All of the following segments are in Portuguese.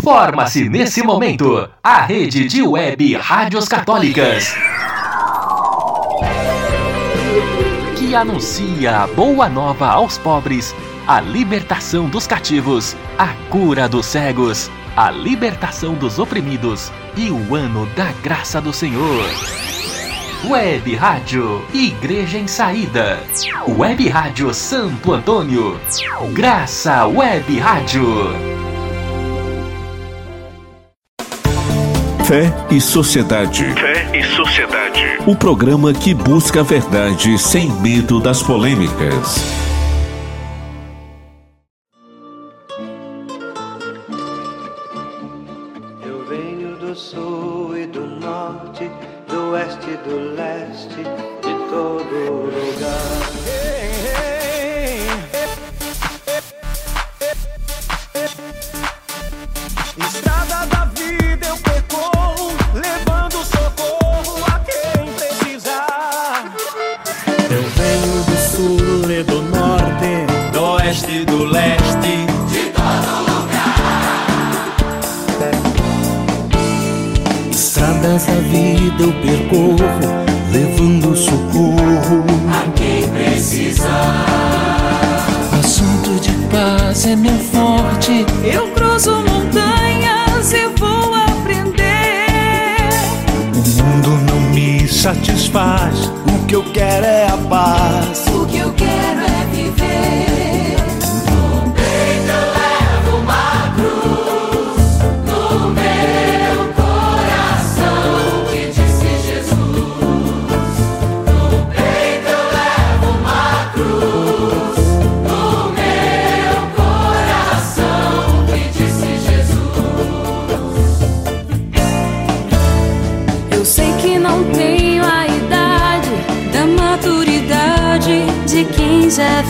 Forma-se nesse momento a rede de web rádios católicas que anuncia a boa nova aos pobres, a libertação dos cativos, a cura dos cegos, a libertação dos oprimidos e o ano da graça do Senhor. Web Rádio Igreja em Saída. Web Rádio Santo Antônio. Graça Web Rádio. Fé e Sociedade. Fé e Sociedade. O programa que busca a verdade sem medo das polêmicas.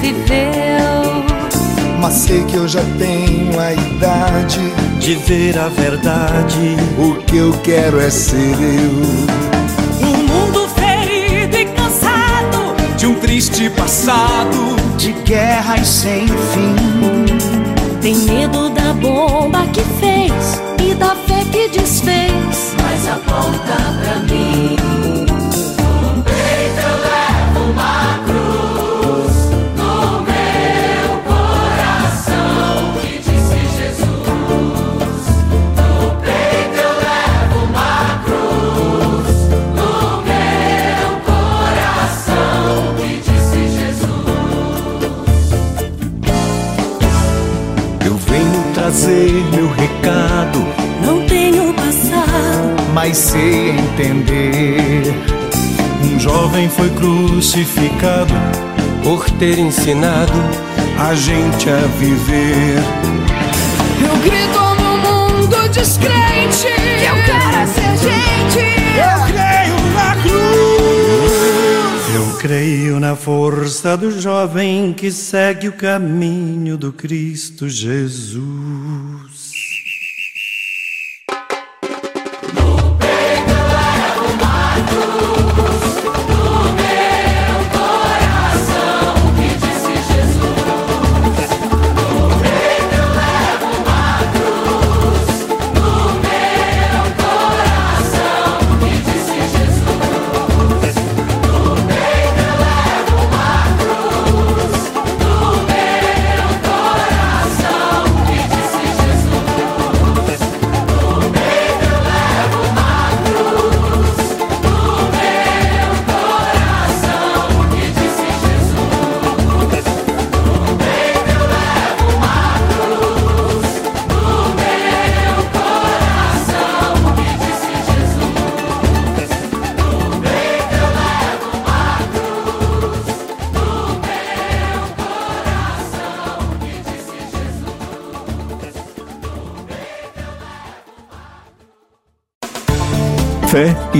Viveu. Mas sei que eu já tenho a idade de ver a verdade. O que eu quero é ser eu. Um mundo ferido e cansado. De um triste passado, de guerras sem fim. Tem medo da bomba que fez e da fé que desfez. Mas aponta pra mim. Mas sei entender. Um jovem foi crucificado por ter ensinado a gente a viver. Eu grito no mundo descrente. Que eu quero ser gente. Eu creio na cruz. Eu creio na força do jovem que segue o caminho do Cristo Jesus.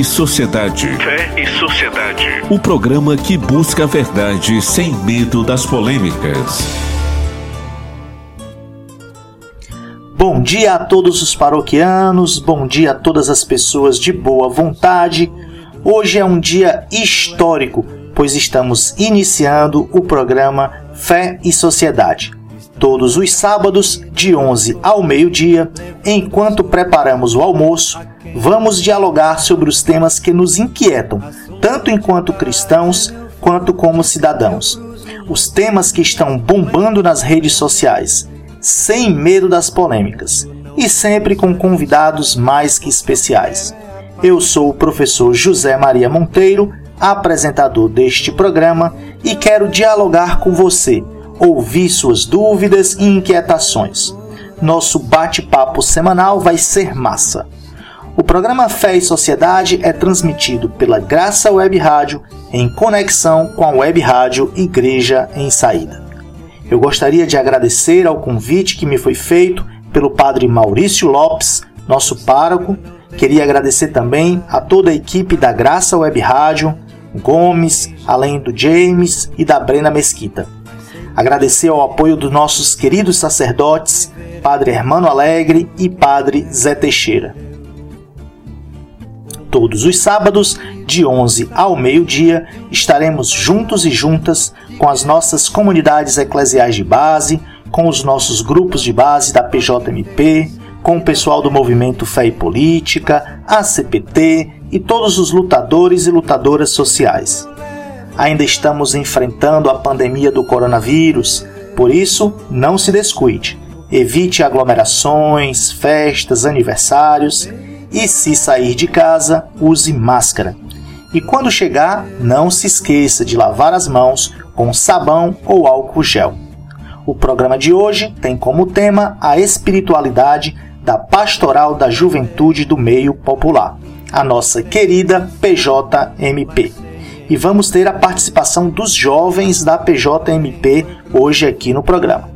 E Sociedade. Fé e Sociedade. O programa que busca a verdade sem medo das polêmicas. Bom dia a todos os paroquianos, bom dia a todas as pessoas de boa vontade. Hoje é um dia histórico, pois estamos iniciando o programa Fé e Sociedade. Todos os sábados, de 11 ao meio-dia, enquanto preparamos o almoço, vamos dialogar sobre os temas que nos inquietam, tanto enquanto cristãos quanto como cidadãos. Os temas que estão bombando nas redes sociais, sem medo das polêmicas e sempre com convidados mais que especiais. Eu sou o professor José Maria Monteiro, apresentador deste programa, e quero dialogar com você ouvir suas dúvidas e inquietações. Nosso bate-papo semanal vai ser massa. O programa Fé e Sociedade é transmitido pela Graça Web Rádio em conexão com a Web Rádio Igreja em Saída. Eu gostaria de agradecer ao convite que me foi feito pelo Padre Maurício Lopes, nosso pároco. Queria agradecer também a toda a equipe da Graça Web Rádio, Gomes, além do James e da Brena Mesquita. Agradecer ao apoio dos nossos queridos sacerdotes, Padre Hermano Alegre e Padre Zé Teixeira. Todos os sábados, de 11 ao meio-dia, estaremos juntos e juntas com as nossas comunidades eclesiais de base, com os nossos grupos de base da PJMP, com o pessoal do movimento Fé e Política, a CPT e todos os lutadores e lutadoras sociais ainda estamos enfrentando a pandemia do coronavírus, por isso, não se descuide. Evite aglomerações, festas, aniversários e, se sair de casa, use máscara. E quando chegar, não se esqueça de lavar as mãos com sabão ou álcool gel. O programa de hoje tem como tema a espiritualidade da Pastoral da Juventude do Meio Popular, a nossa querida PJMP e vamos ter a participação dos jovens da PJMP hoje aqui no programa.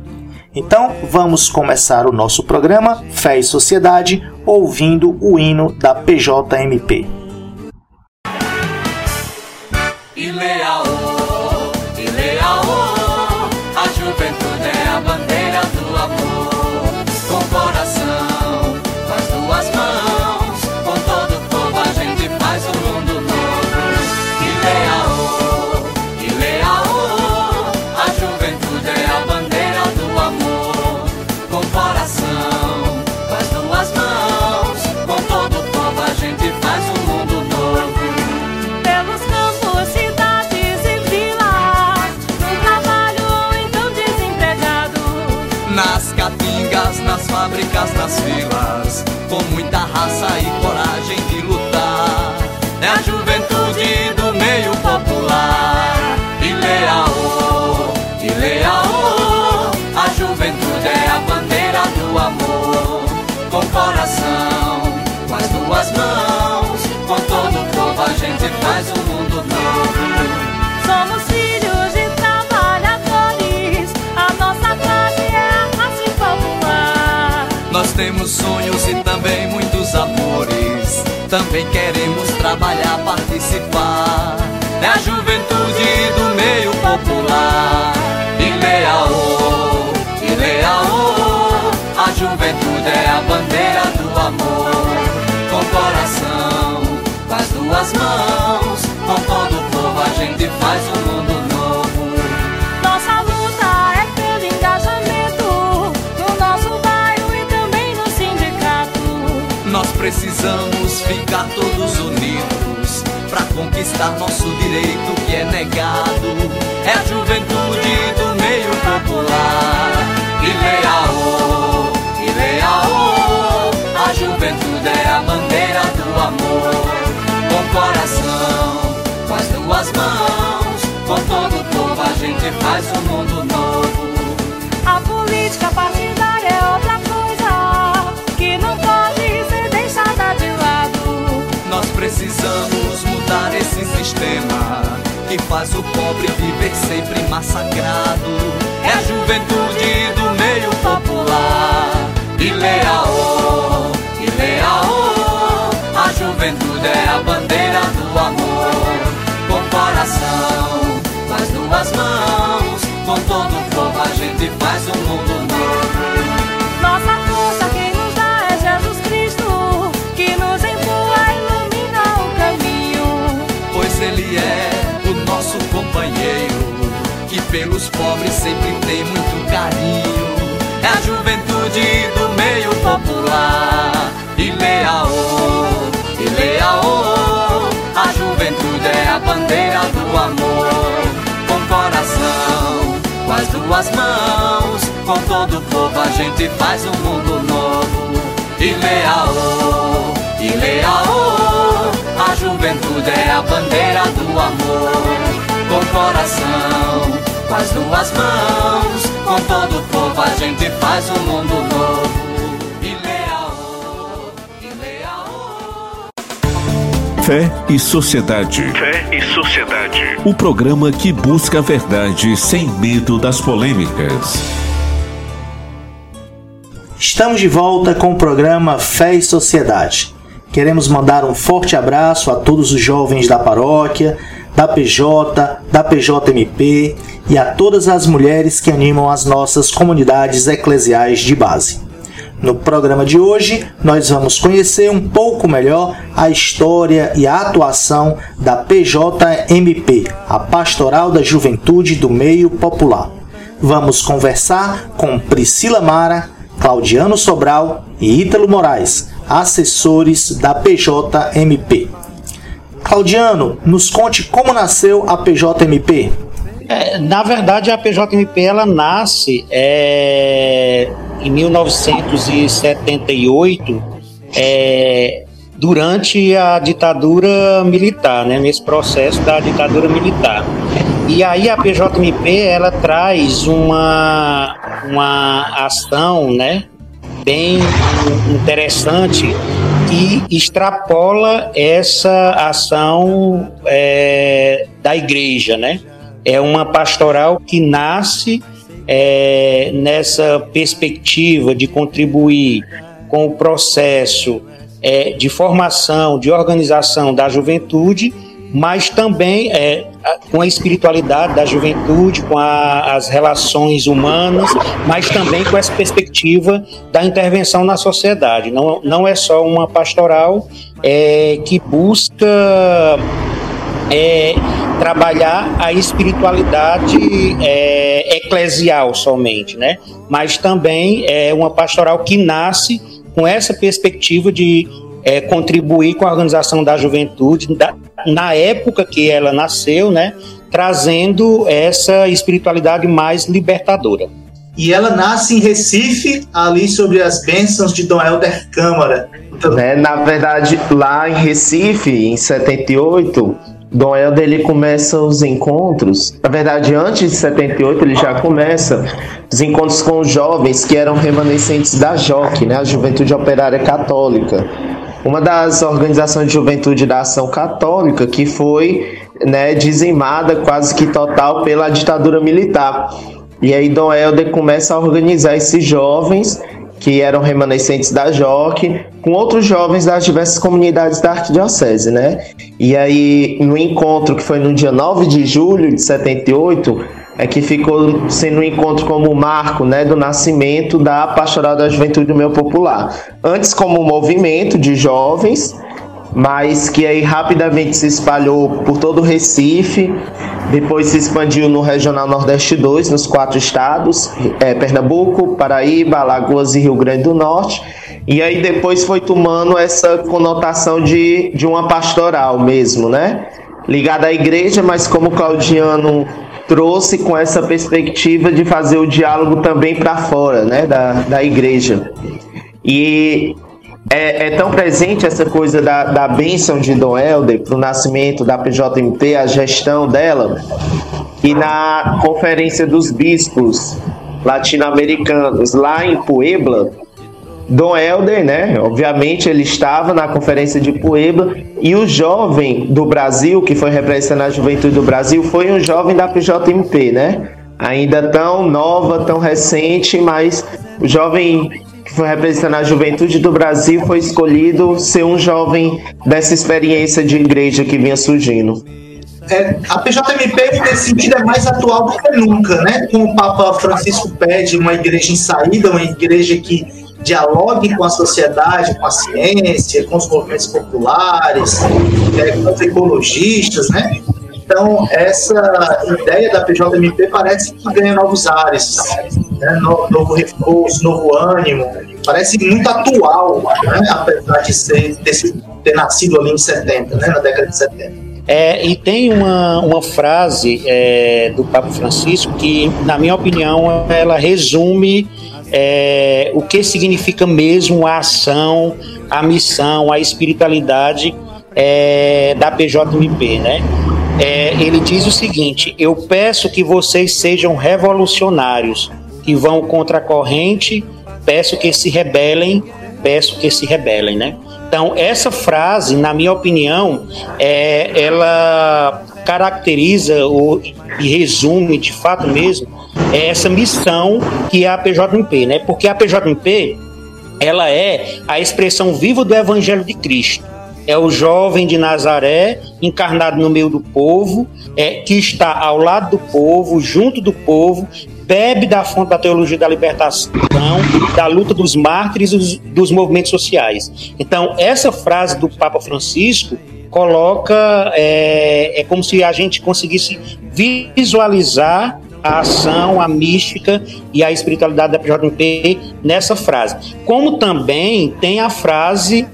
Então, vamos começar o nosso programa Fé e Sociedade ouvindo o hino da PJMP. E temos sonhos e também muitos amores. Também queremos trabalhar, participar. É a juventude do meio popular. Leal, e leal. A juventude é a bandeira do amor. Com coração, com as duas mãos. Com todo o povo a gente faz um precisamos ficar todos unidos para conquistar nosso direito que é negado. É a juventude do meio popular. Leal, e leal. A juventude é a bandeira do amor. Com coração, com as duas mãos, com todo o povo a gente faz um mundo precisamos mudar esse sistema que faz o pobre viver sempre massacrado. É a juventude do meio popular. E leal, e leal. A juventude é a bandeira do amor. Com coração, as duas mãos, com todo o povo a gente faz um mundo pobre sempre tem muito carinho. É a juventude do meio popular. Ileaô, Ileaô, a juventude é a bandeira do amor. Com coração, com as duas mãos, com todo o povo a gente faz um mundo novo. Ileaô, Ileaô, a juventude é a bandeira do amor. Com coração com as duas mãos, com todo o povo a gente faz um mundo novo. Fé e Sociedade. Fé e Sociedade. O programa que busca a verdade sem medo das polêmicas. Estamos de volta com o programa Fé e Sociedade. Queremos mandar um forte abraço a todos os jovens da paróquia, da PJ, da PJMP e a todas as mulheres que animam as nossas comunidades eclesiais de base. No programa de hoje, nós vamos conhecer um pouco melhor a história e a atuação da PJMP, a Pastoral da Juventude do Meio Popular. Vamos conversar com Priscila Mara, Claudiano Sobral e Ítalo Moraes, assessores da PJMP. Claudiano, nos conte como nasceu a PJMP. É, na verdade, a PJMP ela nasce é, em 1978, é, durante a ditadura militar, né, nesse processo da ditadura militar. E aí a PJMP ela traz uma, uma ação né, bem interessante que extrapola essa ação é, da igreja, né? É uma pastoral que nasce é, nessa perspectiva de contribuir com o processo é, de formação, de organização da juventude, mas também é, com a espiritualidade da juventude, com a, as relações humanas, mas também com essa perspectiva da intervenção na sociedade. Não, não é só uma pastoral é, que busca é, trabalhar a espiritualidade é, eclesial somente, né? Mas também é uma pastoral que nasce com essa perspectiva de é, contribuir com a organização da juventude da, na época que ela nasceu, né? Trazendo essa espiritualidade mais libertadora. E ela nasce em Recife, ali sobre as bênçãos de Dom Helder Câmara. Então... É, na verdade, lá em Recife, em 78, Dom Helder ele começa os encontros, na verdade antes de 78 ele já começa os encontros com os jovens que eram remanescentes da JOC, né, a Juventude Operária Católica. Uma das organizações de juventude da ação católica que foi né, dizimada quase que total pela ditadura militar. E aí Dom Helder começa a organizar esses jovens que eram remanescentes da JOC, com outros jovens das diversas comunidades da Arquidiocese, né? E aí, no encontro que foi no dia 9 de julho de 78, é que ficou sendo um encontro como marco né, do nascimento da Pastoral da Juventude do Meu Popular. Antes como um movimento de jovens, mas que aí rapidamente se espalhou por todo o Recife, depois se expandiu no Regional Nordeste 2, nos quatro estados, é, Pernambuco, Paraíba, Alagoas e Rio Grande do Norte, e aí depois foi tomando essa conotação de, de uma pastoral mesmo, né? Ligada à igreja, mas como Claudiano trouxe com essa perspectiva de fazer o diálogo também para fora, né, da, da igreja. E é, é, tão presente essa coisa da, da bênção de Dom Helder para o nascimento da PJMT, a gestão dela, e na Conferência dos Bispos Latino-Americanos, lá em Puebla, Dom Helder, né? Obviamente ele estava na Conferência de Puebla e o jovem do Brasil, que foi representando a juventude do Brasil, foi um jovem da PJMP, né? Ainda tão nova, tão recente, mas o jovem representando a juventude do Brasil, foi escolhido ser um jovem dessa experiência de igreja que vinha surgindo. É, a PJMP, nesse sentido, é mais atual do que nunca, né? Com o Papa Francisco pede uma igreja em saída, uma igreja que dialogue com a sociedade, com a ciência, com os movimentos populares, é, com os ecologistas, né? Então, essa ideia da PJMP parece que ganha novos ares, né? novo reforço, novo ânimo, parece muito atual, né? apesar de ser, ter, ter nascido ali em 70, né? na década de 70. É, e tem uma, uma frase é, do Papa Francisco que, na minha opinião, ela resume é, o que significa mesmo a ação, a missão, a espiritualidade é, da PJMP, né? É, ele diz o seguinte: Eu peço que vocês sejam revolucionários, que vão contra a corrente, peço que se rebelem, peço que se rebelem, né? Então, essa frase, na minha opinião, é, ela caracteriza o, e resume, de fato mesmo, é essa missão que é a PJMP, né? Porque a PJMP, ela é a expressão viva do Evangelho de Cristo. É o jovem de Nazaré, encarnado no meio do povo, é, que está ao lado do povo, junto do povo, bebe da fonte da teologia da libertação, da luta dos mártires e dos, dos movimentos sociais. Então, essa frase do Papa Francisco coloca, é, é como se a gente conseguisse visualizar a ação, a mística e a espiritualidade da PJMP nessa frase. Como também tem a frase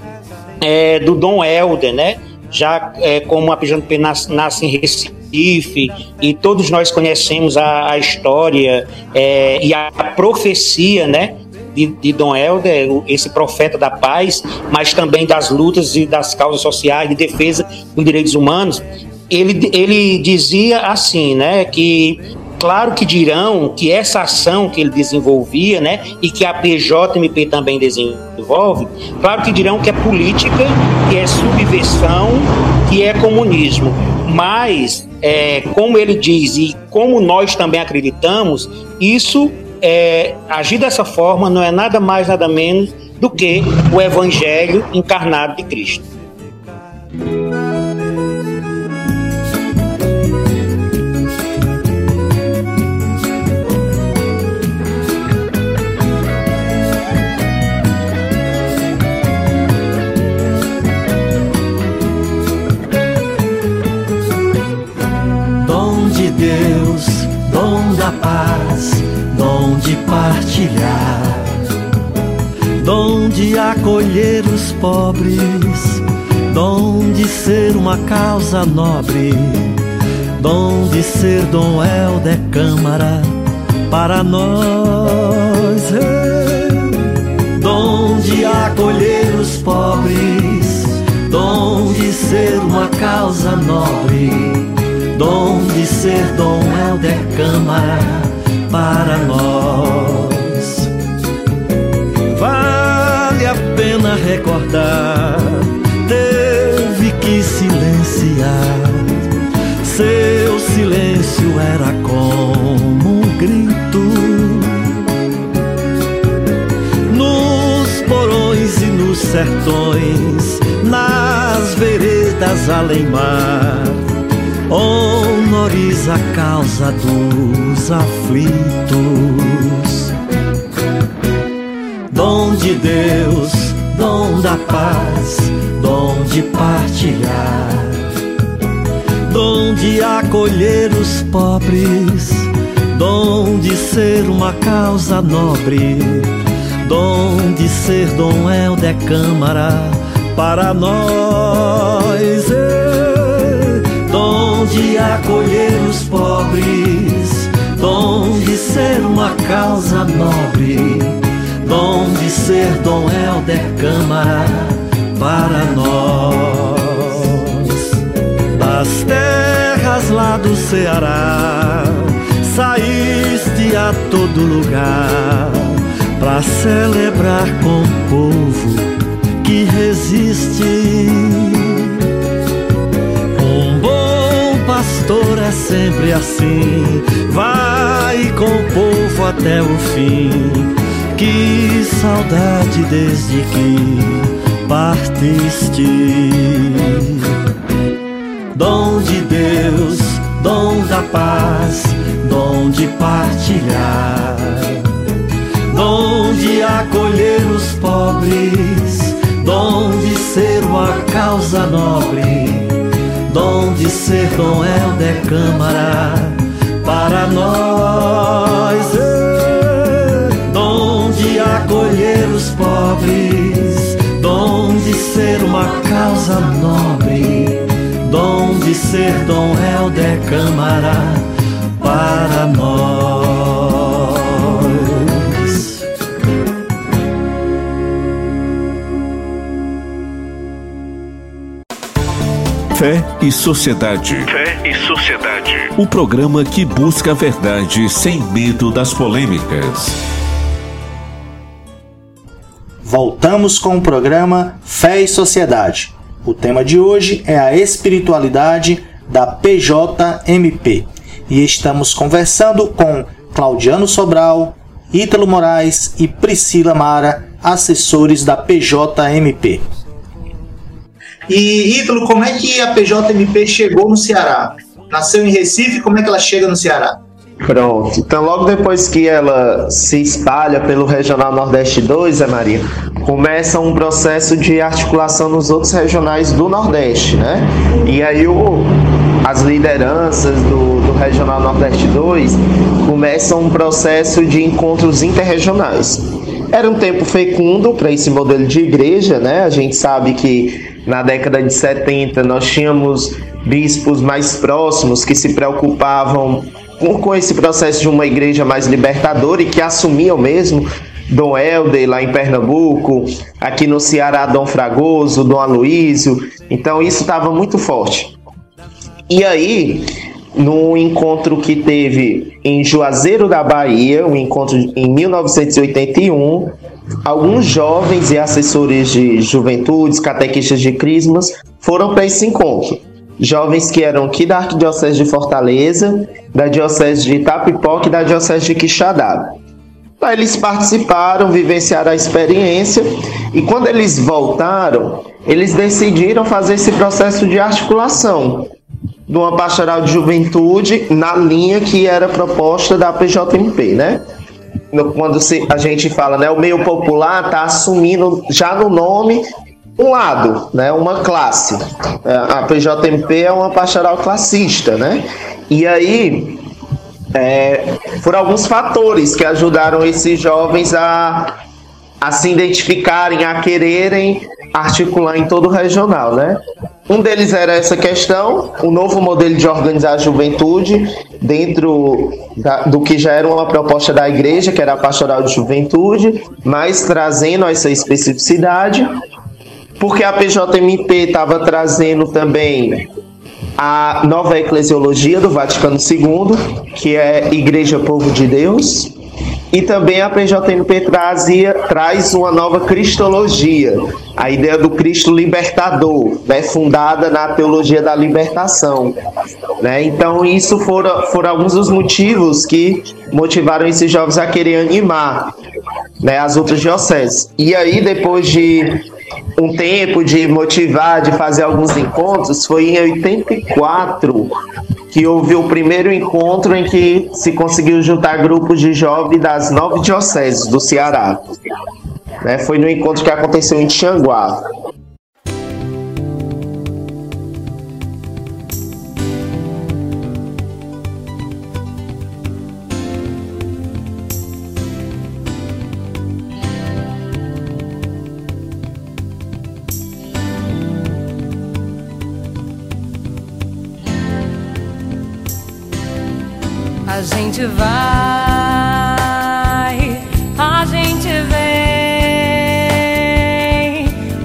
é, do Dom Helder, né? Já é, como a PJMP nasce, nasce em Recife, Recife, e todos nós conhecemos a, a história é, e a profecia, né? De, de, Dom Helder, esse profeta da paz, mas também das lutas e das causas sociais, de defesa dos direitos humanos, ele, ele dizia assim, né, que claro que dirão que essa ação que ele desenvolvia, né, e que a PJMP também desenvolve, claro que dirão que é política, que é subversão, que é comunismo. Mas, é, como ele diz e como nós também acreditamos, isso, é, agir dessa forma, não é nada mais, nada menos do que o Evangelho encarnado de Cristo. Da paz, dom de partilhar, dom de acolher os pobres, dom de ser uma causa nobre, dom de ser Dom Helder Câmara para nós. Dom de acolher os pobres, dom de ser uma causa nobre dom de ser Dom Helder Câmara para nós. Vale a pena recordar, teve que silenciar. Seu silêncio era como um grito. Nos porões e nos sertões, nas veredas além mar honoriza a causa dos aflitos. Dom de Deus, dom da paz, dom de partilhar, dom de acolher os pobres, dom de ser uma causa nobre, dom de ser Dom Helder Câmara para nós de acolher os pobres, dom de ser uma causa nobre, dom de ser Dom Helder Câmara para nós. Das terras lá do Ceará, saíste a todo lugar para celebrar com o povo que resiste pastor é sempre assim, vai com o povo até o fim. Que saudade desde que partiste. Dom de Deus, dom da paz, dom de partilhar, dom de acolher os pobres, dom de ser uma causa nobre dom de ser Helder Câmara para nós, é, dom de acolher os pobres, dom de ser uma causa nobre, dom de ser Dom Helder Camará para nós. E Sociedade. Fé e Sociedade. O programa que busca a verdade sem medo das polêmicas. Voltamos com o programa Fé e Sociedade. O tema de hoje é a espiritualidade da PJMP e estamos conversando com Claudiano Sobral, Ítalo Moraes e Priscila Mara, assessores da PJMP. E Ítalo, como é que a PJMP chegou no Ceará? Nasceu em Recife, como é que ela chega no Ceará? Pronto. Então, logo depois que ela se espalha pelo Regional Nordeste 2, Zé Maria, começa um processo de articulação nos outros regionais do Nordeste, né? E aí o, as lideranças do, do Regional Nordeste 2 começam um processo de encontros interregionais. Era um tempo fecundo para esse modelo de igreja, né? A gente sabe que na década de 70 nós tínhamos bispos mais próximos que se preocupavam com, esse processo de uma igreja mais libertadora e que assumiam mesmo Dom Helder lá em Pernambuco, aqui no Ceará Dom Fragoso, Dom Aloísio. Então isso estava muito forte. E aí, no encontro que teve em Juazeiro da Bahia, um encontro em 1981, alguns jovens e assessores de juventudes, catequistas de crismas, foram para esse encontro. Jovens que eram aqui da Arquidiocese de Fortaleza, da Diocese de Itapipoca e da Diocese de Quixadá. Lá eles participaram, vivenciaram a experiência e quando eles voltaram, eles decidiram fazer esse processo de articulação de uma pastoral de juventude na linha que era proposta da PJMP, né? Quando a gente fala, né, o meio popular está assumindo já no nome um lado, né, uma classe. É, a PJMP é uma pastoral classista, né? E aí é, foram alguns fatores que ajudaram esses jovens a, a se identificarem, a quererem articular em todo o regional, né? Um deles era essa questão, o novo modelo de organizar a juventude dentro da, do que já era uma proposta da igreja, que era a pastoral de juventude, mas trazendo essa especificidade, porque a PJMP estava trazendo também a nova eclesiologia do Vaticano II, que é Igreja Povo de Deus, e também a PJMP trazia, traz uma nova cristologia, a ideia do Cristo libertador, né, fundada na teologia da libertação. Né? Então, isso foram, foram alguns dos motivos que motivaram esses jovens a querer animar né, as outras dioceses. E aí, depois de um tempo de motivar, de fazer alguns encontros, foi em 84 que houve o primeiro encontro em que se conseguiu juntar grupos de jovens das nove dioceses do Ceará. Né, foi no encontro que aconteceu em Tianguá. Gente vai, a gente vem,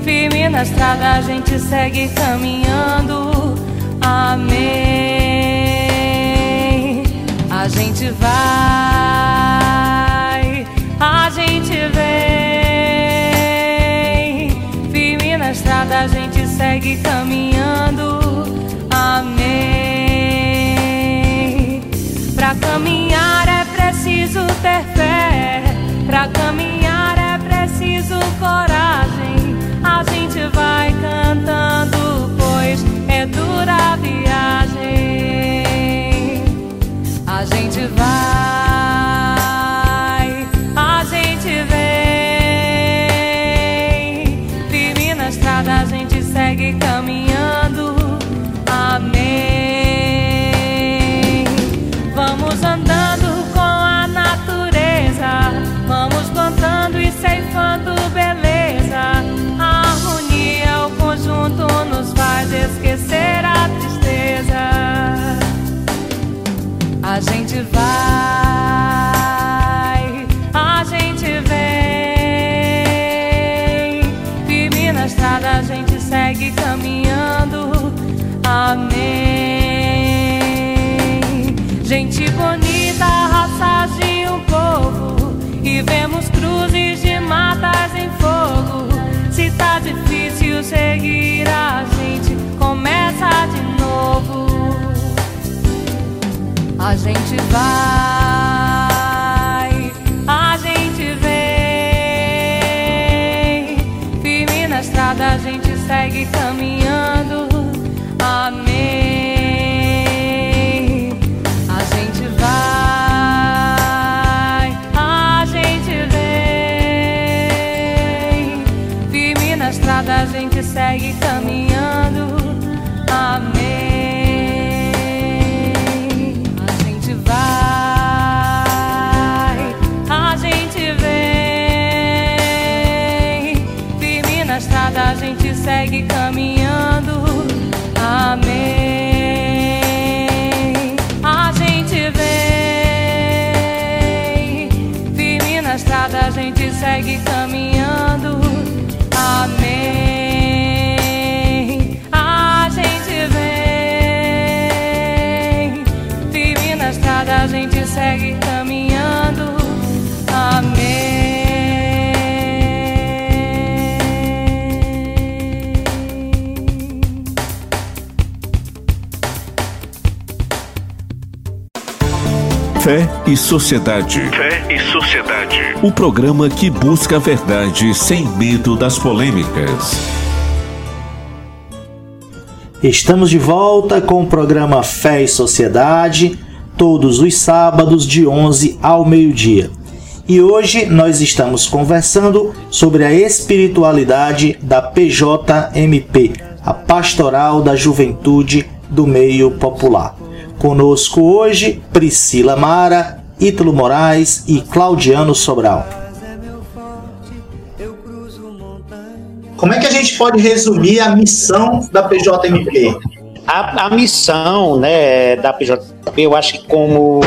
firme na estrada, a gente segue caminhando. Amém. A gente vai, a gente vem, firme na estrada, a gente segue caminhando. Caminhar é preciso ter fé. Pra caminhar é preciso coragem. A gente vai cantando, pois é dura a viagem. A gente vai, a gente esquecer a tristeza. A gente vai, a gente vem. Firme na estrada, a gente segue caminhando. Amém. Gente bonita. A gente vai, a gente vem. Firme na estrada, a gente segue caminhando. E Sociedade. Fé e Sociedade. O programa que busca a verdade sem medo das polêmicas. Estamos de volta com o programa Fé e Sociedade, todos os sábados de 11 ao meio-dia. E hoje nós estamos conversando sobre a espiritualidade da PJMP, a Pastoral da Juventude do Meio Popular. Conosco hoje Priscila Mara, Ítalo Moraes e Claudiano Sobral. Como é que a gente pode resumir a missão da PJMP? A, a missão né, da PJP, eu acho que como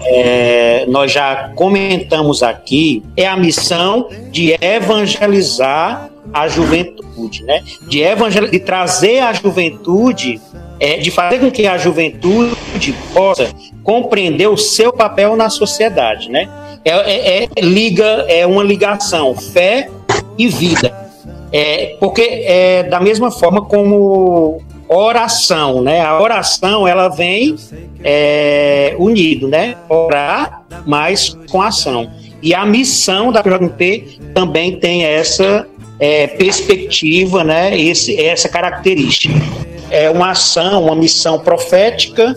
é, nós já comentamos aqui, é a missão de evangelizar a juventude, né? De, evangel de trazer a juventude, é, de fazer com que a juventude possa compreender o seu papel na sociedade, né? É, é, é liga, é uma ligação, fé e vida. É, porque é da mesma forma como oração, né? A oração ela vem é, unido, né? Orar, mas com ação. E a missão da PJMP também tem essa é, perspectiva, né? Esse, essa característica. É uma ação, uma missão profética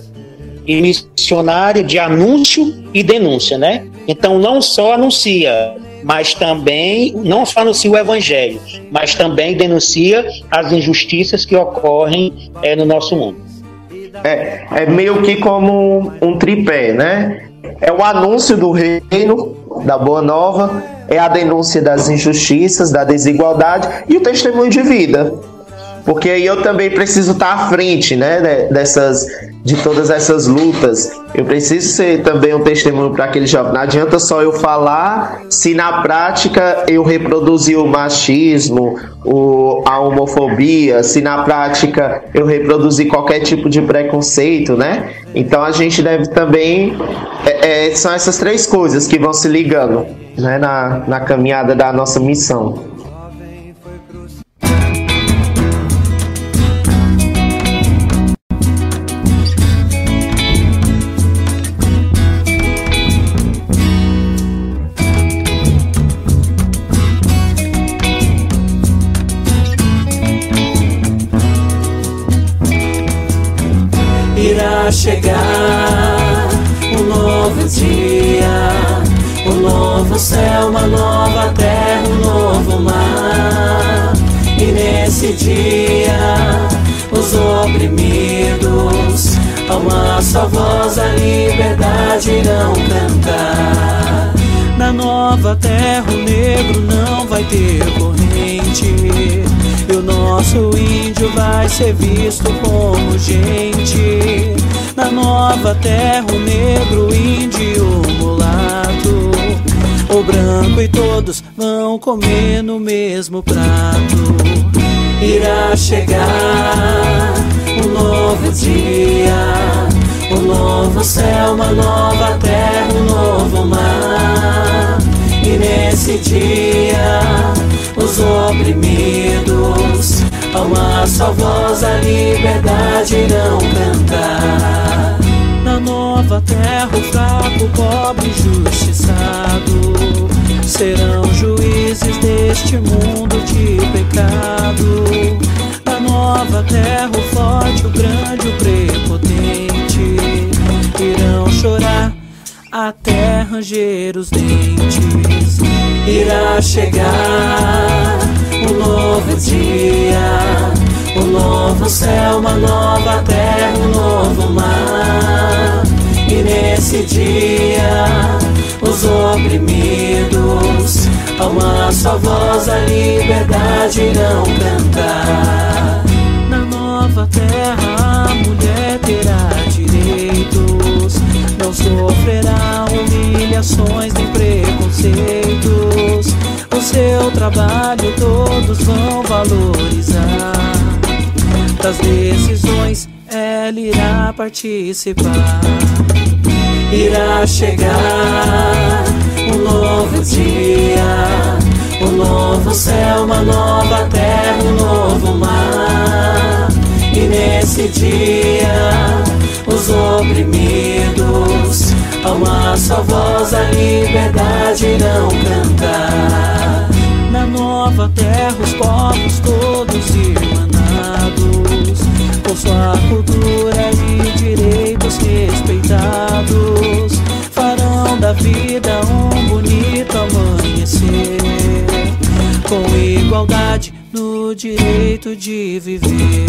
e de anúncio e denúncia, né? Então não só anuncia, mas também não só anuncia o evangelho, mas também denuncia as injustiças que ocorrem é, no nosso mundo. É, é meio que como um tripé, né? É o anúncio do reino, da boa nova, é a denúncia das injustiças, da desigualdade e o testemunho de vida. Porque aí eu também preciso estar à frente, né, dessas de todas essas lutas. Eu preciso ser também um testemunho para aquele jovem. Não adianta só eu falar se na prática eu reproduzir o machismo, o, a homofobia, se na prática eu reproduzir qualquer tipo de preconceito, né? Então a gente deve também. É, é, são essas três coisas que vão se ligando né, na, na caminhada da nossa missão. Irá chegar um novo dia, um novo céu, uma nova terra, um novo mar. E nesse dia, os oprimidos, a uma só voz, a liberdade irão cantar. Na nova terra, o negro não vai ter corrente. E o nosso índio vai ser visto como gente. Na nova terra, o negro, o índio, o mulato. vinho branco e todos vão comer no mesmo prato. Irá chegar um novo dia, um novo céu, uma nova terra, um novo mar. E nesse dia, os oprimidos, uma só voz, a liberdade irão cantar. Na nova terra, o fraco, o pobre, injustiçado serão juízes deste mundo de pecado. Na nova terra, o forte, o grande, o prepotente irão chorar até ranger os dentes. Irá chegar um novo dia, um novo céu, uma nova terra, um novo mar. E nesse dia, os oprimidos, a uma só voz, a liberdade irão cantar. Na nova terra, a mulher terá direitos, não sofrerá humilhações nem preconceitos. Seu trabalho todos vão valorizar. Das decisões ela irá participar. Irá chegar um novo dia, um novo céu, uma nova terra, um novo mar. E nesse dia, os oprimidos, a uma só voz, a liberdade irão cantar. Na nova terra, os povos todos irmanados, com sua cultura e direitos respeitados, farão da vida um bonito amanhecer, com igualdade no direito de viver.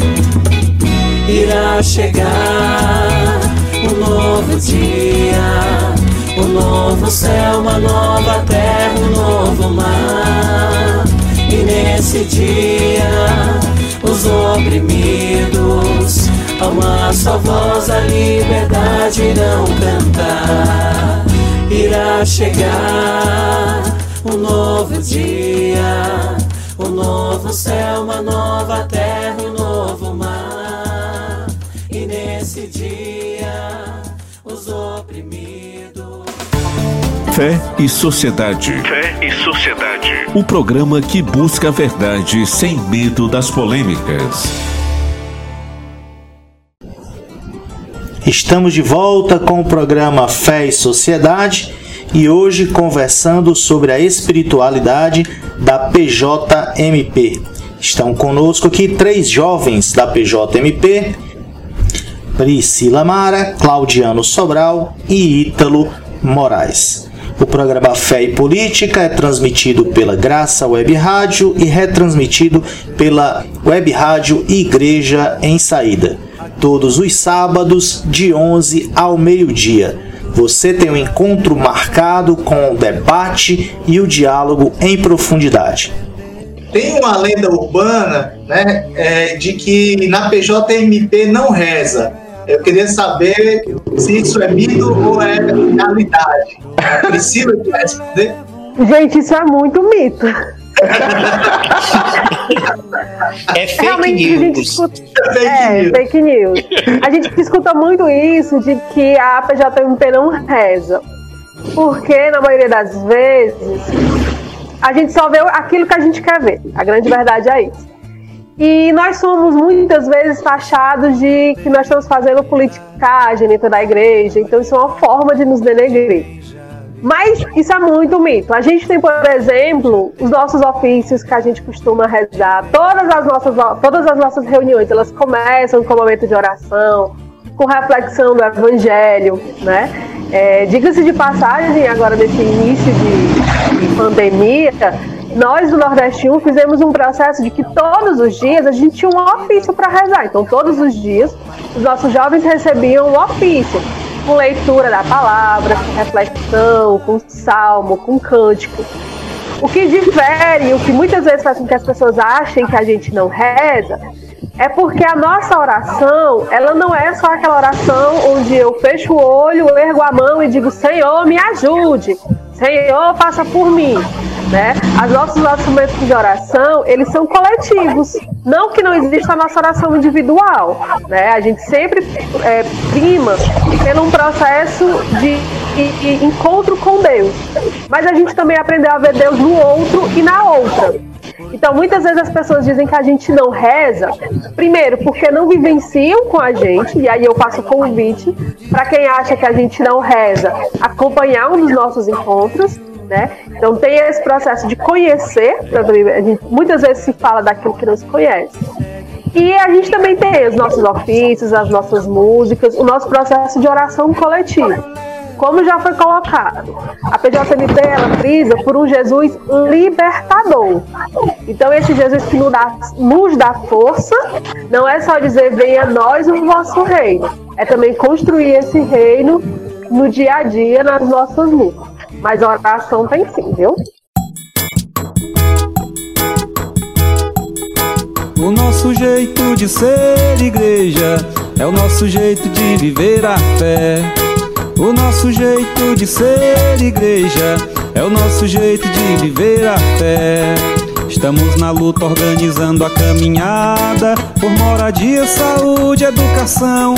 Irá chegar um novo dia, um novo céu, uma nova terra, um novo mar. E nesse dia, os oprimidos, a uma só voz, a liberdade irão cantar. Irá chegar um novo dia, um novo céu, uma nova terra, um novo mar. E nesse dia, os oprimidos. Fé e Sociedade. Fé e Sociedade. O programa que busca a verdade sem medo das polêmicas. Estamos de volta com o programa Fé e Sociedade e hoje conversando sobre a espiritualidade da PJMP. Estão conosco aqui três jovens da PJMP: Priscila Mara, Claudiano Sobral e Ítalo Moraes. O programa Fé e Política é transmitido pela Graça Web Rádio e retransmitido pela Web Rádio Igreja em Saída, todos os sábados de 11 ao meio-dia. Você tem um encontro marcado com o debate e o diálogo em profundidade. Tem uma lenda urbana né, é, de que na PJMP não reza. Eu queria saber se isso é mito ou é realidade. Priscila quer responder? Gente, isso é muito mito. É fake Realmente, a gente news. escuta- Fake é, news. fake news. A gente escuta muito isso de que a PJMP não reza. Porque, na maioria das vezes, a gente só vê aquilo que a gente quer ver. A grande verdade é isso. E nós somos muitas vezes taxados de que nós estamos fazendo politicagem dentro da igreja. Então, isso é uma forma de nos denegrir. Mas isso é muito mito. A gente tem, por exemplo, os nossos ofícios que a gente costuma rezar. Todas as nossas, todas as nossas reuniões, elas começam com um momento de oração, com reflexão do evangelho, né? É, Diga-se de passagem, agora nesse início de, de pandemia, nós do Nordeste 1 fizemos um processo de que todos os dias a gente tinha um ofício para rezar. Então, todos os dias, os nossos jovens recebiam um ofício com leitura da palavra, com reflexão, com salmo, com cântico. O que difere, o que muitas vezes faz com que as pessoas achem que a gente não reza, é porque a nossa oração, ela não é só aquela oração onde eu fecho o olho, ergo a mão e digo, Senhor, me ajude. Senhor, faça por mim. Né? Nossos, nossos momentos de oração, eles são coletivos. Não que não exista a nossa oração individual. Né? A gente sempre é, prima pelo um processo de, de, de encontro com Deus. Mas a gente também aprendeu a ver Deus no outro e na outra. Então, muitas vezes as pessoas dizem que a gente não reza, primeiro, porque não vivenciam com a gente, e aí eu faço convite para quem acha que a gente não reza, acompanhar um dos nossos encontros. Né? Então tem esse processo de conhecer, gente, muitas vezes se fala daquilo que não se conhece. E a gente também tem os nossos ofícios, as nossas músicas, o nosso processo de oração coletivo como já foi colocado, a PJMP ela frisa por um Jesus libertador. Então esse Jesus que nos dá, nos dá força, não é só dizer venha nós o vosso reino, é também construir esse reino no dia a dia nas nossas lutas. Mas a oração tem sim, viu? O nosso jeito de ser igreja é o nosso jeito de viver a fé. O nosso jeito de ser igreja é o nosso jeito de viver a fé. Estamos na luta organizando a caminhada por moradia, saúde, educação.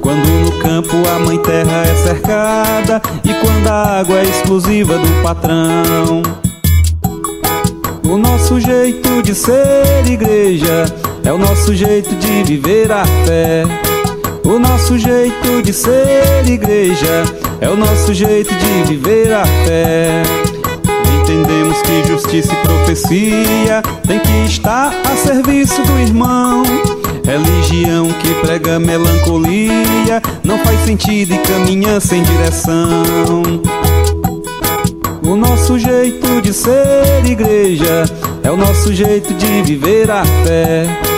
Quando no campo a mãe terra é cercada e quando a água é exclusiva do patrão. O nosso jeito de ser igreja é o nosso jeito de viver a fé. O nosso jeito de ser igreja é o nosso jeito de viver a fé. Entendemos que justiça e profecia tem que estar a serviço do irmão. Religião que prega melancolia não faz sentido e caminha sem direção. O nosso jeito de ser igreja é o nosso jeito de viver a fé.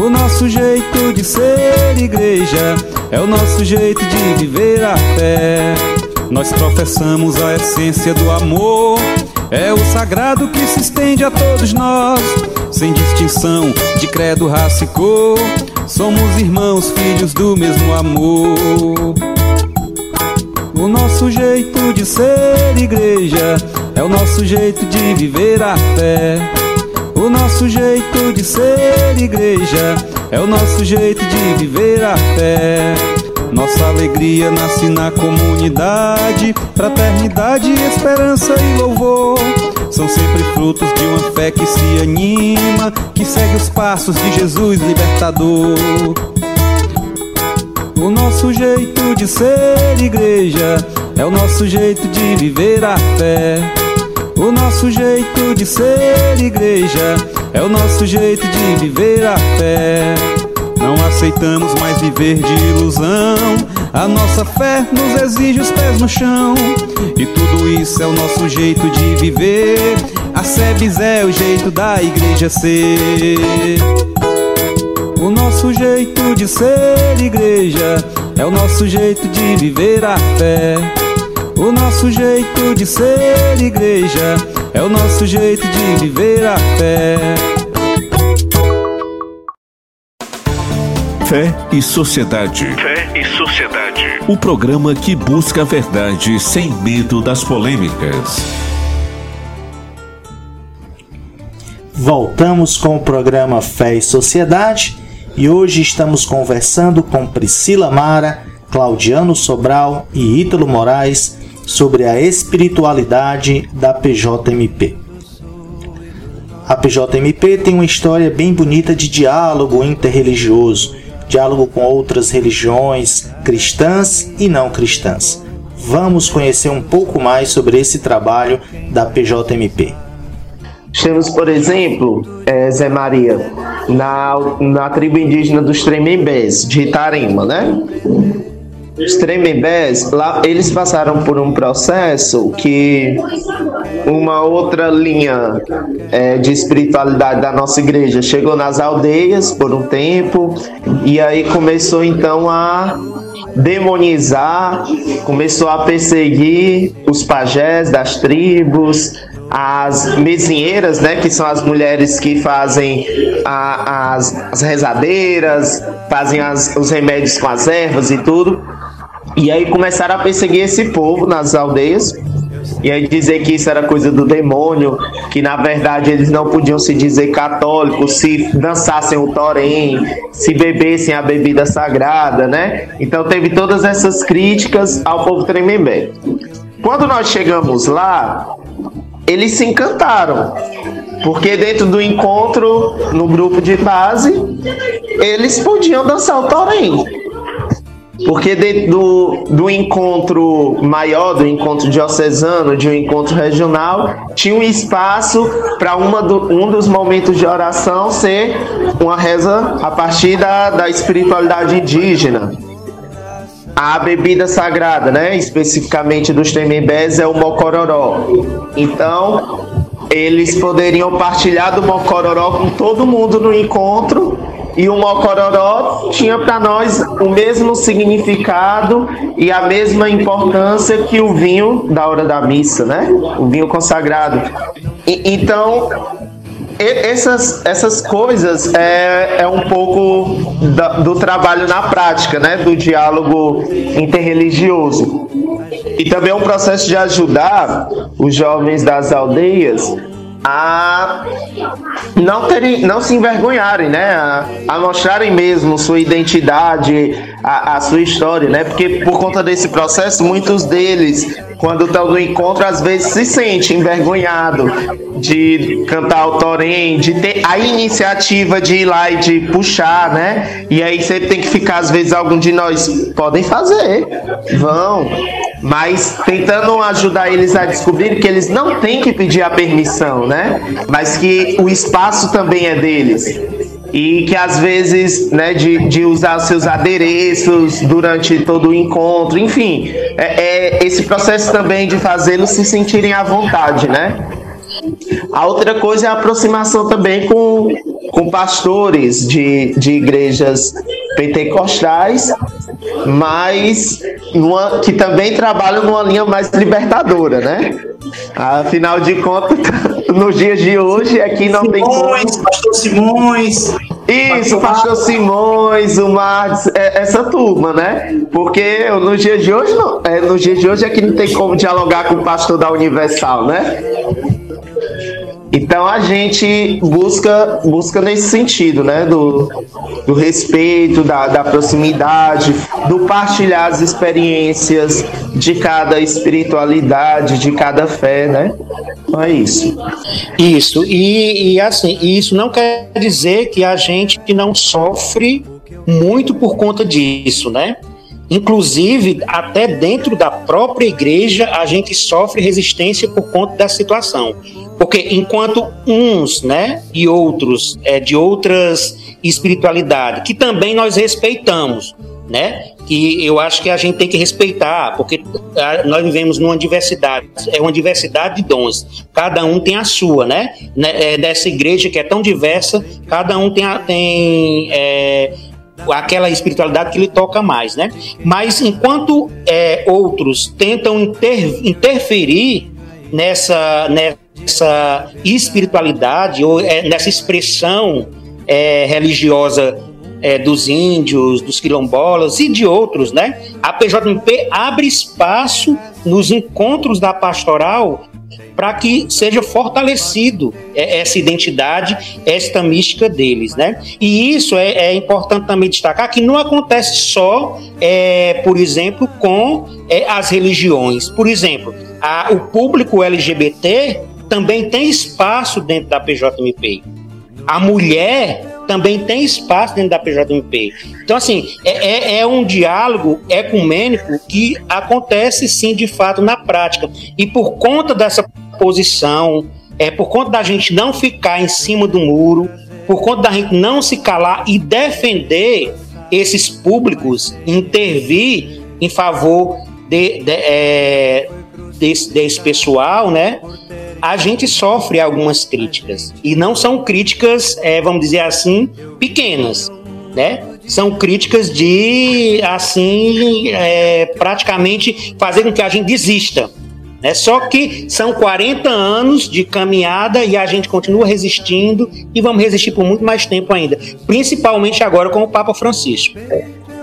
O nosso jeito de ser igreja é o nosso jeito de viver a fé. Nós professamos a essência do amor, é o sagrado que se estende a todos nós, sem distinção de credo, raça e cor. Somos irmãos, filhos do mesmo amor. O nosso jeito de ser igreja é o nosso jeito de viver a fé. O nosso jeito de ser igreja é o nosso jeito de viver a fé. Nossa alegria nasce na comunidade, fraternidade, esperança e louvor. São sempre frutos de uma fé que se anima, que segue os passos de Jesus libertador. O nosso jeito de ser igreja é o nosso jeito de viver a fé. O nosso jeito de ser igreja é o nosso jeito de viver a fé. Não aceitamos mais viver de ilusão. A nossa fé nos exige os pés no chão. E tudo isso é o nosso jeito de viver. A Sebes é o jeito da igreja ser. O nosso jeito de ser igreja é o nosso jeito de viver a fé. O nosso jeito de ser igreja é o nosso jeito de viver a fé. Fé e Sociedade. Fé e Sociedade. O programa que busca a verdade sem medo das polêmicas. Voltamos com o programa Fé e Sociedade e hoje estamos conversando com Priscila Mara, Claudiano Sobral e Ítalo Moraes sobre a espiritualidade da PJMP. A PJMP tem uma história bem bonita de diálogo interreligioso, diálogo com outras religiões cristãs e não cristãs. Vamos conhecer um pouco mais sobre esse trabalho da PJMP. Temos, por exemplo, é, Zé Maria, na, na tribo indígena dos Tremembés, de Itarima, né? Os Tremembés, lá eles passaram por um processo que uma outra linha é, de espiritualidade da nossa igreja chegou nas aldeias por um tempo e aí começou então a demonizar, começou a perseguir os pajés das tribos, as mesinheiras, né, que são as mulheres que fazem a, as, as rezadeiras, fazem as, os remédios com as ervas e tudo. E aí começaram a perseguir esse povo nas aldeias. e aí dizer que isso era coisa do demônio, que na verdade eles não podiam se dizer católicos se dançassem o torém, se bebessem a bebida sagrada, né? Então teve todas essas críticas ao povo tremembé. Quando nós chegamos lá, eles se encantaram. Porque dentro do encontro, no grupo de base, eles podiam dançar o torém. Porque dentro do, do encontro maior, do encontro diocesano, de um encontro regional, tinha um espaço para do, um dos momentos de oração ser uma reza a partir da, da espiritualidade indígena. A bebida sagrada, né, especificamente dos Tremembés, é o mocororó. Então, eles poderiam partilhar do mocororó com todo mundo no encontro e o mocororó tinha para nós o mesmo significado e a mesma importância que o vinho da hora da missa, né? O vinho consagrado. E, então, essas, essas coisas é, é um pouco da, do trabalho na prática, né? Do diálogo interreligioso. E também é um processo de ajudar os jovens das aldeias a não terem, não se envergonharem, né? A, a mostrarem mesmo sua identidade, a, a, sua história, né? Porque por conta desse processo, muitos deles, quando estão no encontro, às vezes se sentem envergonhados de cantar o torém, de ter a iniciativa de ir lá e de puxar, né? E aí sempre tem que ficar, às vezes, algum de nós podem fazer, vão, mas tentando ajudar eles a descobrir que eles não têm que pedir a permissão, né? Mas que o espaço também é deles e que às vezes, né, de, de usar seus adereços durante todo o encontro, enfim, é, é esse processo também de fazê-los se sentirem à vontade, né? A outra coisa é a aproximação também com, com pastores de, de igrejas pentecostais, mas numa, que também trabalham numa linha mais libertadora, né? Afinal de contas, nos dias de hoje aqui não Simões, tem como. Pastor Simões. Isso, Pastor Simões, o Marques, é, essa turma, né? Porque nos dias de hoje, não, é, nos dias de hoje aqui não tem como dialogar com o pastor da Universal, né? Então a gente busca, busca nesse sentido, né? Do, do respeito, da, da proximidade, do partilhar as experiências de cada espiritualidade, de cada fé, né? Então é isso. Isso, e, e assim, isso não quer dizer que a gente não sofre muito por conta disso, né? Inclusive, até dentro da própria igreja, a gente sofre resistência por conta da situação. Porque enquanto uns, né, e outros é, de outras espiritualidades, que também nós respeitamos, né, que eu acho que a gente tem que respeitar, porque nós vivemos numa diversidade, é uma diversidade de dons, cada um tem a sua, né, né é igreja que é tão diversa, cada um tem, a, tem é, aquela espiritualidade que lhe toca mais, né? Mas enquanto é, outros tentam inter, interferir nessa, nessa espiritualidade ou é, nessa expressão é, religiosa é, dos índios, dos quilombolas e de outros, né? A PJMP abre espaço nos encontros da pastoral para que seja fortalecido é, essa identidade, esta mística deles, né? E isso é, é importante também destacar que não acontece só, é, por exemplo, com é, as religiões. Por exemplo, a, o público LGBT também tem espaço dentro da PJMP. A mulher também tem espaço dentro da PJMP. Então, assim, é, é, é, um diálogo ecumênico que acontece sim, de fato, na prática. E por conta dessa posição, é por conta da gente não ficar em cima do muro, por conta da gente não se calar e defender esses públicos, intervir em favor de, de, é, desse, desse pessoal, né? A gente sofre algumas críticas. E não são críticas, é, vamos dizer assim, pequenas, né? São críticas de, assim, é, praticamente fazer com que a gente desista. Né? Só que são 40 anos de caminhada e a gente continua resistindo e vamos resistir por muito mais tempo ainda. Principalmente agora com o Papa Francisco.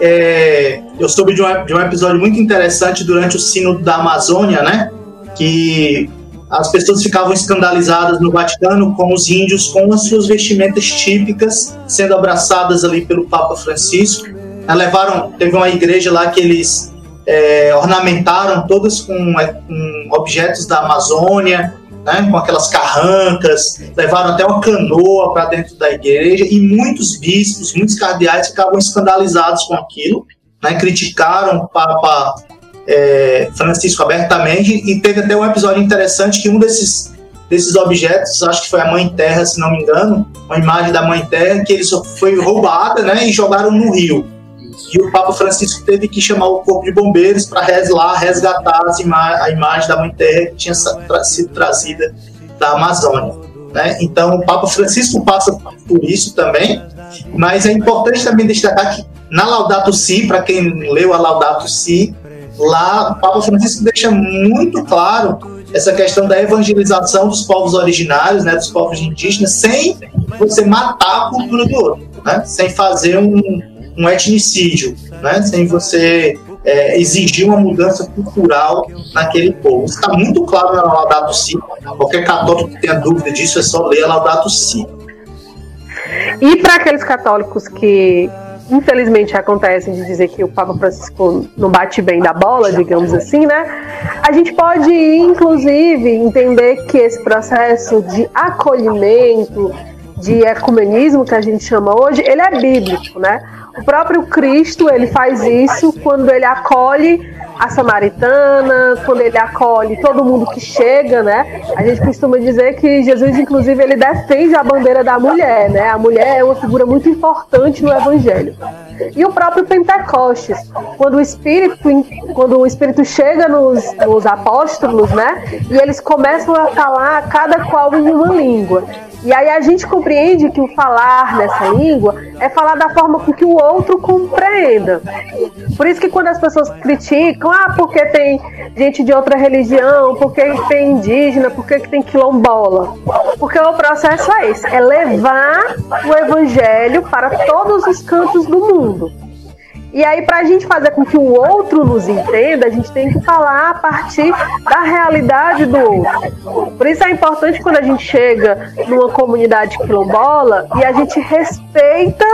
É, eu soube de um, de um episódio muito interessante durante o Sino da Amazônia, né? que as pessoas ficavam escandalizadas no Vaticano com os índios com as suas vestimentas típicas sendo abraçadas ali pelo Papa Francisco. Levaram, teve uma igreja lá que eles é, ornamentaram todas com, é, com, objetos da Amazônia, né, com aquelas carrancas, levaram até uma canoa para dentro da igreja e muitos bispos, muitos cardeais ficavam escandalizados com aquilo, né, criticaram o Papa é, Francisco abertamente e teve até um episódio interessante que um desses desses objetos, acho que foi a Mãe Terra, se não me engano, uma imagem da Mãe Terra que eles foi roubada, né, e jogaram no rio. E o Papa Francisco teve que chamar o corpo de bombeiros para lá resgatar ima a imagem da Mãe Terra que tinha sido trazida da Amazônia. Né? Então, o Papa Francisco passa por isso também, mas é importante também destacar que na Laudato Si, para quem leu a Laudato Si, lá o Papa Francisco deixa muito claro essa questão da evangelização dos povos originários, né, dos povos indígenas, sem você matar a cultura do outro, né, sem fazer um, um etnicídio, né, sem você é, exigir uma mudança cultural naquele povo. Isso está muito claro na Laudato Si. Qualquer católico que tenha dúvida disso é só ler a Laudato Si. E para aqueles católicos que infelizmente acontece de dizer que o Papa Francisco não bate bem da bola, digamos assim, né? A gente pode, inclusive, entender que esse processo de acolhimento, de ecumenismo que a gente chama hoje, ele é bíblico, né? O próprio Cristo, ele faz isso quando ele acolhe a samaritana, quando ele acolhe todo mundo que chega, né? A gente costuma dizer que Jesus, inclusive, ele defende a bandeira da mulher, né? A mulher é uma figura muito importante no Evangelho. E o próprio Pentecostes, quando o Espírito, quando o Espírito chega nos, nos apóstolos, né? E eles começam a falar cada qual em uma língua. E aí a gente compreende que o falar nessa língua é falar da forma com que o outro compreenda. Por isso que quando as pessoas criticam, ah, porque tem gente de outra religião, porque tem indígena, porque tem quilombola. Porque o processo é esse, é levar o evangelho para todos os cantos do mundo. E aí, para a gente fazer com que o outro nos entenda, a gente tem que falar a partir da realidade do outro. Por isso é importante quando a gente chega numa comunidade quilombola e a gente respeita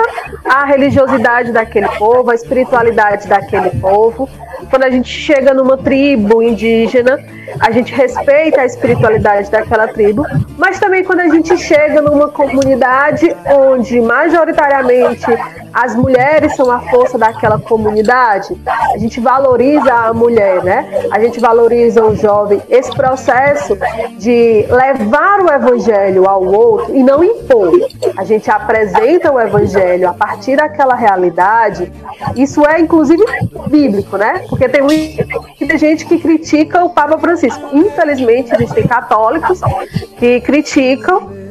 a religiosidade daquele povo, a espiritualidade daquele povo. Quando a gente chega numa tribo indígena, a gente respeita a espiritualidade daquela tribo, mas também quando a gente chega numa comunidade onde majoritariamente as mulheres são a força daquela comunidade, a gente valoriza a mulher, né? A gente valoriza o jovem. Esse processo de levar o evangelho ao outro e não impor. A gente apresenta o evangelho a partir daquela realidade. Isso é inclusive bíblico, né? Porque tem muita gente que critica o Papa Francisco. Infelizmente, existem católicos que criticam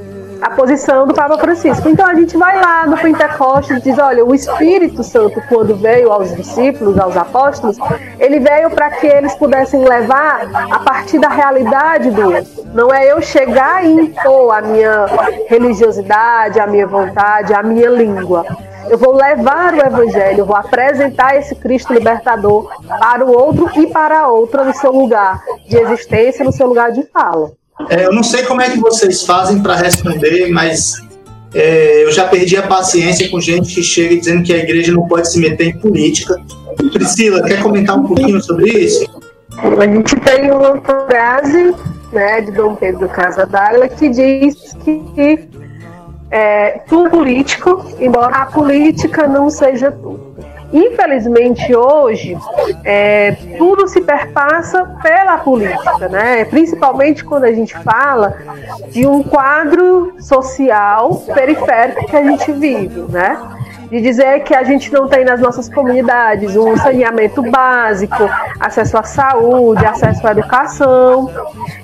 a posição do Papa Francisco. Então a gente vai lá no Pentecostes e diz: olha, o Espírito Santo, quando veio aos discípulos, aos apóstolos, ele veio para que eles pudessem levar a partir da realidade do outro. Não é eu chegar e impor a minha religiosidade, a minha vontade, a minha língua. Eu vou levar o Evangelho, eu vou apresentar esse Cristo libertador para o outro e para a outra no seu lugar de existência, no seu lugar de fala. É, eu não sei como é que vocês fazem para responder, mas é, eu já perdi a paciência com gente que chega dizendo que a igreja não pode se meter em política. Priscila, quer comentar um pouquinho sobre isso? A gente tem uma frase né, de Dom Pedro Casa d'Água que diz que é, tudo político, embora a política não seja tudo. Infelizmente, hoje, é, tudo se perpassa pela política, né? principalmente quando a gente fala de um quadro social periférico que a gente vive. Né? de dizer que a gente não tem nas nossas comunidades um saneamento básico, acesso à saúde, acesso à educação.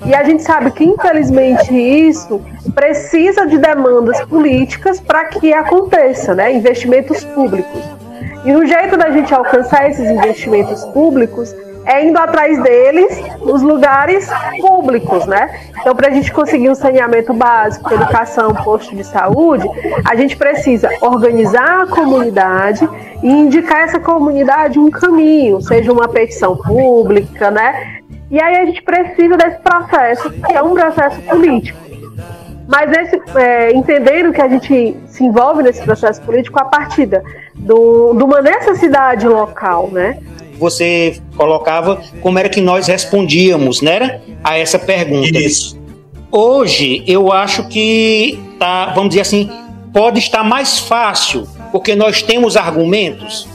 E a gente sabe que, infelizmente, isso precisa de demandas políticas para que aconteça, né? investimentos públicos. E o jeito da gente alcançar esses investimentos públicos é indo atrás deles nos lugares públicos, né? Então, para a gente conseguir um saneamento básico, educação, posto de saúde, a gente precisa organizar a comunidade e indicar essa comunidade um caminho, seja uma petição pública, né? E aí a gente precisa desse processo, que é um processo político. Mas esse, é, entendendo que a gente se envolve nesse processo político a partir da, do, de uma necessidade local, né? Você colocava como era que nós respondíamos, né, a essa pergunta. Isso. Hoje eu acho que tá, vamos dizer assim, pode estar mais fácil, porque nós temos argumentos,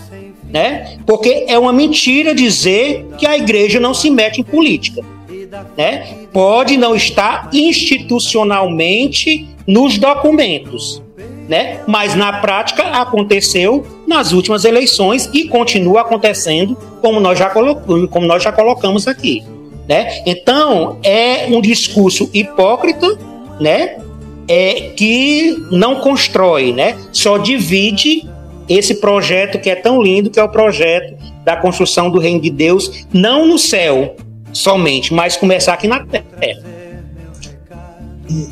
né? Porque é uma mentira dizer que a igreja não se mete em política, né? Pode não estar institucionalmente nos documentos, né? Mas na prática aconteceu nas últimas eleições e continua acontecendo, como nós já colocamos, como nós já colocamos aqui, né? Então é um discurso hipócrita, né? É que não constrói, né? Só divide esse projeto que é tão lindo, que é o projeto da construção do reino de Deus, não no céu somente, mas começar aqui na terra.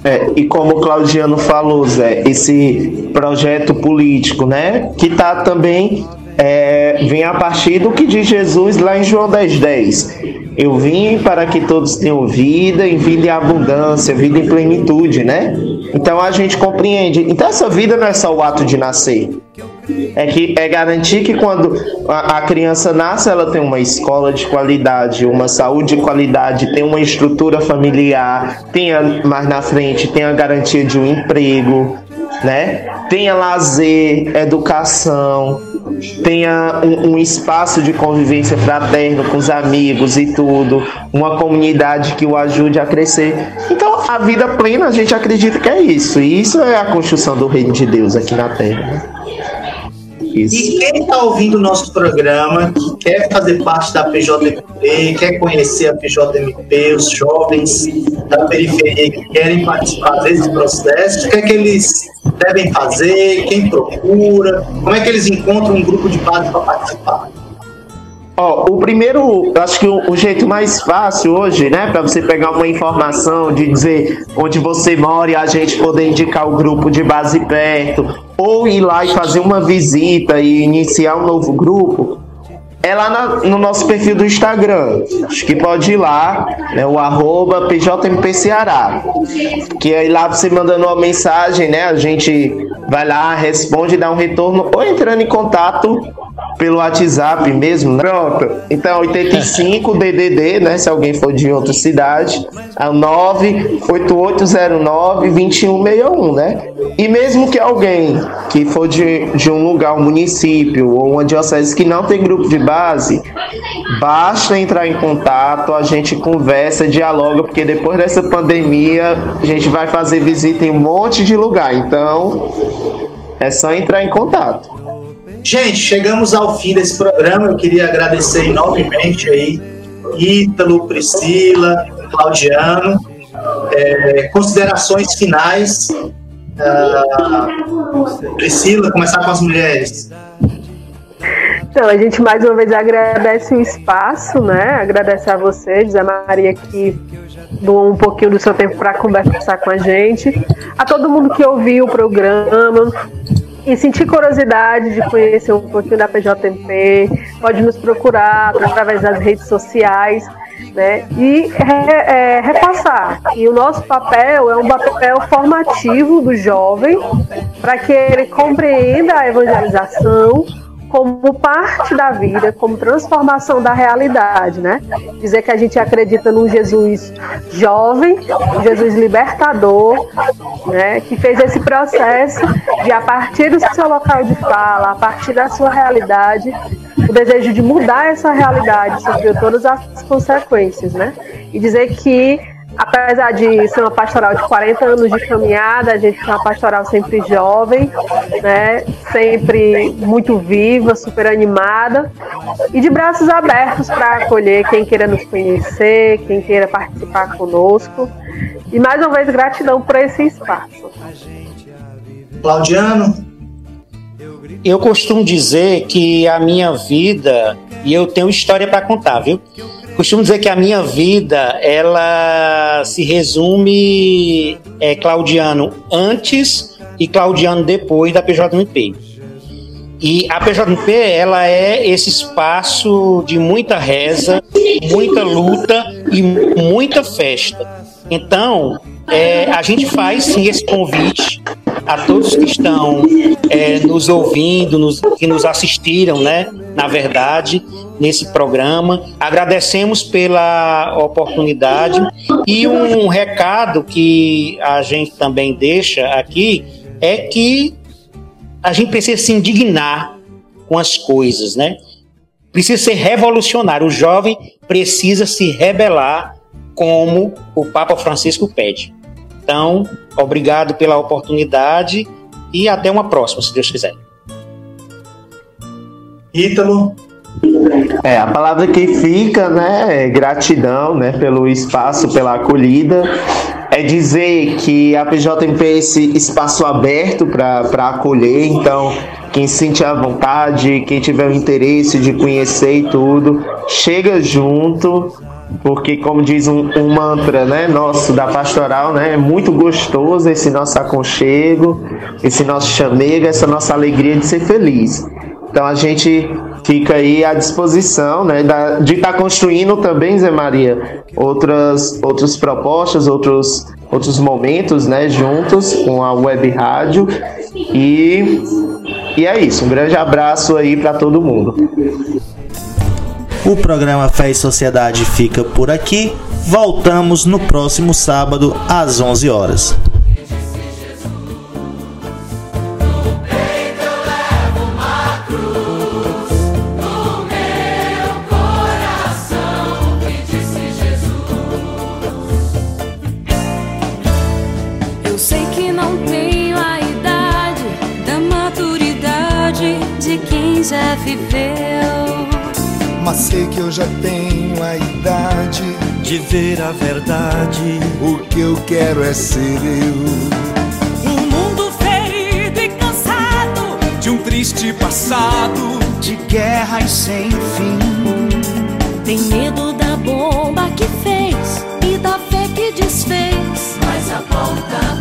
É, e como o Claudiano falou, Zé, esse projeto político, né, que tá também é, vem a partir do que diz Jesus lá em João 10,10. 10. Eu vim para que todos tenham vida, em vida em abundância, vida em plenitude, né? Então a gente compreende. Então essa vida não é só o ato de nascer. É que é garantir que quando a, a criança nasce, ela tem uma escola de qualidade, uma saúde de qualidade, tem uma estrutura familiar, tenha mais na frente, tem a garantia de um emprego, né? Tenha lazer, educação, tenha um, um, espaço de convivência fraterno com os amigos e tudo, uma comunidade que o ajude a crescer. Então, a vida plena, a gente acredita que é isso. E isso é a construção do reino de Deus aqui na Terra. Né? Isso. E quem está ouvindo o nosso programa, que quer fazer parte da PJMP, quer conhecer a PJMP, os jovens da periferia que querem participar desse processo, o que é que eles devem fazer, quem procura, como é que eles encontram um grupo de base para participar? Ó, o primeiro, acho que o, o, jeito mais fácil hoje, né, para você pegar uma informação de dizer onde você mora e a gente poder indicar o grupo de base perto, ou ir lá e fazer uma visita e iniciar um novo grupo, é lá na, no nosso perfil do Instagram. Acho que pode ir lá, né, o arroba PJMP Ceará. Que aí lá você mandando uma mensagem, né? A gente vai lá, responde, dá um retorno, ou entrando em contato pelo WhatsApp mesmo, né? Pronto. Então, 85 DDD, né? Se alguém for de outra cidade, é 98809 2161, né? E mesmo que alguém que for de, de um lugar, um município ou uma diocese que não tem grupo de base, basta entrar em contato, a gente conversa, dialoga, porque depois dessa pandemia a gente vai fazer visita em um monte de lugar. Então, é só entrar em contato. Gente, chegamos ao fim desse programa. Eu queria agradecer enormemente aí Ítalo, Priscila, Claudiano. É, considerações finais. Uh, Priscila, começar com as mulheres. Então, a gente mais uma vez agradece o espaço, né? Agradece a você, José Maria, que doou um pouquinho do seu tempo para conversar com a gente. A todo mundo que ouviu o programa, e sentir curiosidade de conhecer um pouquinho da PJMP, pode nos procurar através das redes sociais. Né? E é, é, repassar que o nosso papel é um papel formativo do jovem para que ele compreenda a evangelização, como parte da vida, como transformação da realidade, né? Dizer que a gente acredita num Jesus jovem, um Jesus libertador, né? Que fez esse processo de, a partir do seu local de fala, a partir da sua realidade, o desejo de mudar essa realidade, sofreu todas as consequências, né? E dizer que apesar de ser uma pastoral de 40 anos de caminhada, a gente é uma pastoral sempre jovem, né? Sempre muito viva, super animada e de braços abertos para acolher quem queira nos conhecer, quem queira participar conosco. E mais uma vez gratidão por esse espaço. Claudiano, eu costumo dizer que a minha vida e eu tenho história para contar, viu? Costumo dizer que a minha vida ela se resume é, Claudiano antes e Claudiano depois da PJMP. E a PJMP ela é esse espaço de muita reza, muita luta e muita festa. Então, é, a gente faz sim esse convite a todos que estão é, nos ouvindo, nos, que nos assistiram, né? Na verdade, nesse programa. Agradecemos pela oportunidade e um recado que a gente também deixa aqui é que a gente precisa se indignar com as coisas, né? Precisa ser revolucionário. O jovem precisa se rebelar como o Papa Francisco pede. Então, obrigado pela oportunidade e até uma próxima, se Deus quiser. Ítalo. É, a palavra que fica, né, é gratidão, né, pelo espaço, pela acolhida. É dizer que a PJMP é esse espaço aberto para acolher, então quem se sentir à vontade, quem tiver o interesse de conhecer e tudo, chega junto, porque como diz um, um, mantra, né, nosso da pastoral, né, é muito gostoso esse nosso aconchego, esse nosso chamego, essa nossa alegria de ser feliz. Então a gente fica aí à disposição, né, da, de estar tá construindo também, Zé Maria, outras outras propostas, outros outros momentos, né, juntos com a web rádio e e é isso. Um grande abraço aí para todo mundo. O programa Fé e Sociedade fica por aqui. Voltamos no próximo sábado às 11 horas. Que eu já tenho a idade de ver a verdade. O que eu quero é ser eu. Um mundo ferido e cansado de um triste passado, de guerras sem fim. Tem medo da bomba que fez e da fé que desfez. Mas aponta pra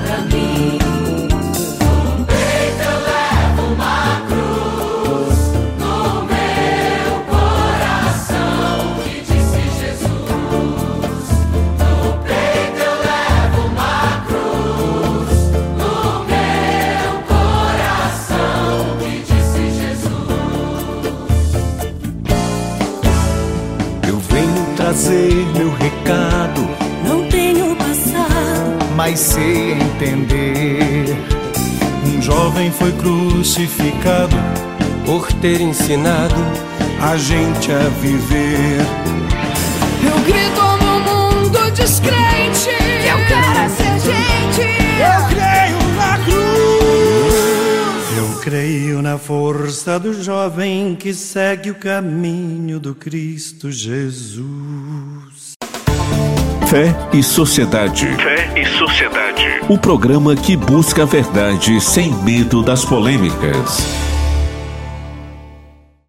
Não tenho passado, Mas sei entender. Um jovem foi crucificado por ter ensinado a gente a viver. Eu grito no mundo descrente que eu quero ser gente. Eu creio na cruz. Eu creio na força do jovem que segue o caminho do Cristo Jesus. Fé e Sociedade. Fé e Sociedade. O programa que busca a verdade sem medo das polêmicas.